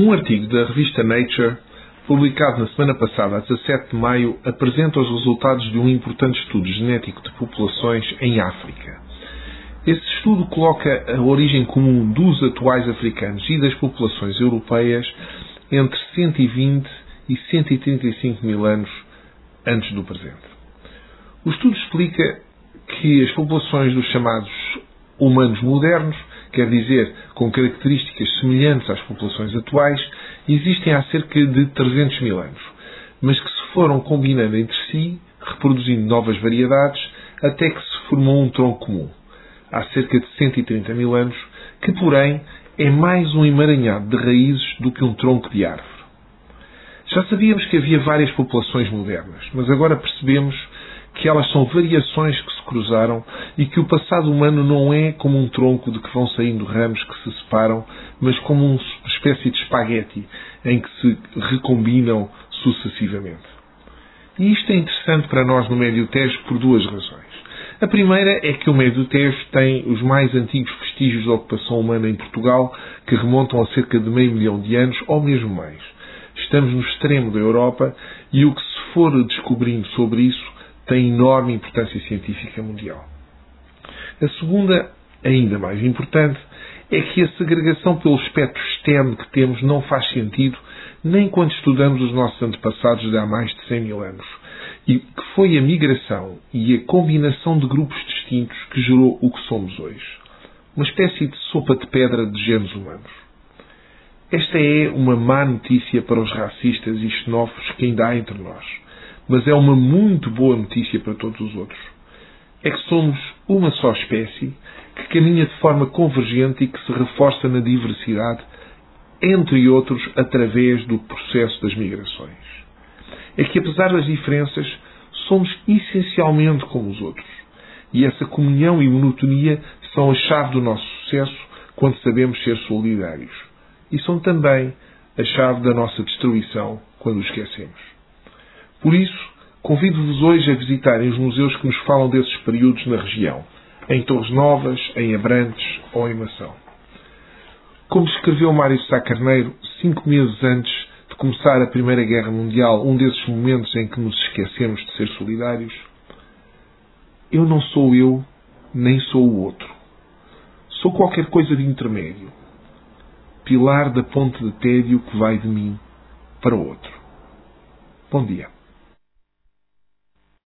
Um artigo da revista Nature, publicado na semana passada, a 17 de maio, apresenta os resultados de um importante estudo genético de populações em África. Esse estudo coloca a origem comum dos atuais africanos e das populações europeias entre 120 e 135 mil anos antes do presente. O estudo explica que as populações dos chamados humanos modernos quer dizer, com características semelhantes às populações atuais, existem há cerca de 300 mil anos, mas que se foram combinando entre si, reproduzindo novas variedades, até que se formou um tronco comum, há cerca de 130 mil anos, que, porém, é mais um emaranhado de raízes do que um tronco de árvore. Já sabíamos que havia várias populações modernas, mas agora percebemos que elas são variações que se cruzaram e que o passado humano não é como um tronco de que vão saindo ramos que se separam, mas como uma espécie de espaguete em que se recombinam sucessivamente. E isto é interessante para nós no Médio Tejo por duas razões. A primeira é que o Médio Tejo tem os mais antigos vestígios da ocupação humana em Portugal, que remontam a cerca de meio milhão de anos ou mesmo mais. Estamos no extremo da Europa e o que se for descobrindo sobre isso tem enorme importância científica mundial. A segunda, ainda mais importante, é que a segregação pelo espectro externo que temos não faz sentido nem quando estudamos os nossos antepassados de há mais de 100 mil anos, e que foi a migração e a combinação de grupos distintos que gerou o que somos hoje. Uma espécie de sopa de pedra de genes humanos. Esta é uma má notícia para os racistas e xenófobos que ainda há entre nós mas é uma muito boa notícia para todos os outros. É que somos uma só espécie que caminha de forma convergente e que se reforça na diversidade, entre outros, através do processo das migrações. É que, apesar das diferenças, somos essencialmente como os outros. E essa comunhão e monotonia são a chave do nosso sucesso quando sabemos ser solidários. E são também a chave da nossa destruição quando o esquecemos. Por isso, convido-vos hoje a visitarem os museus que nos falam desses períodos na região, em Torres Novas, em Abrantes ou em Mação. Como escreveu Mário Sá Carneiro, cinco meses antes de começar a Primeira Guerra Mundial, um desses momentos em que nos esquecemos de ser solidários, eu não sou eu, nem sou o outro. Sou qualquer coisa de intermédio. Pilar da ponte de tédio que vai de mim para o outro. Bom dia.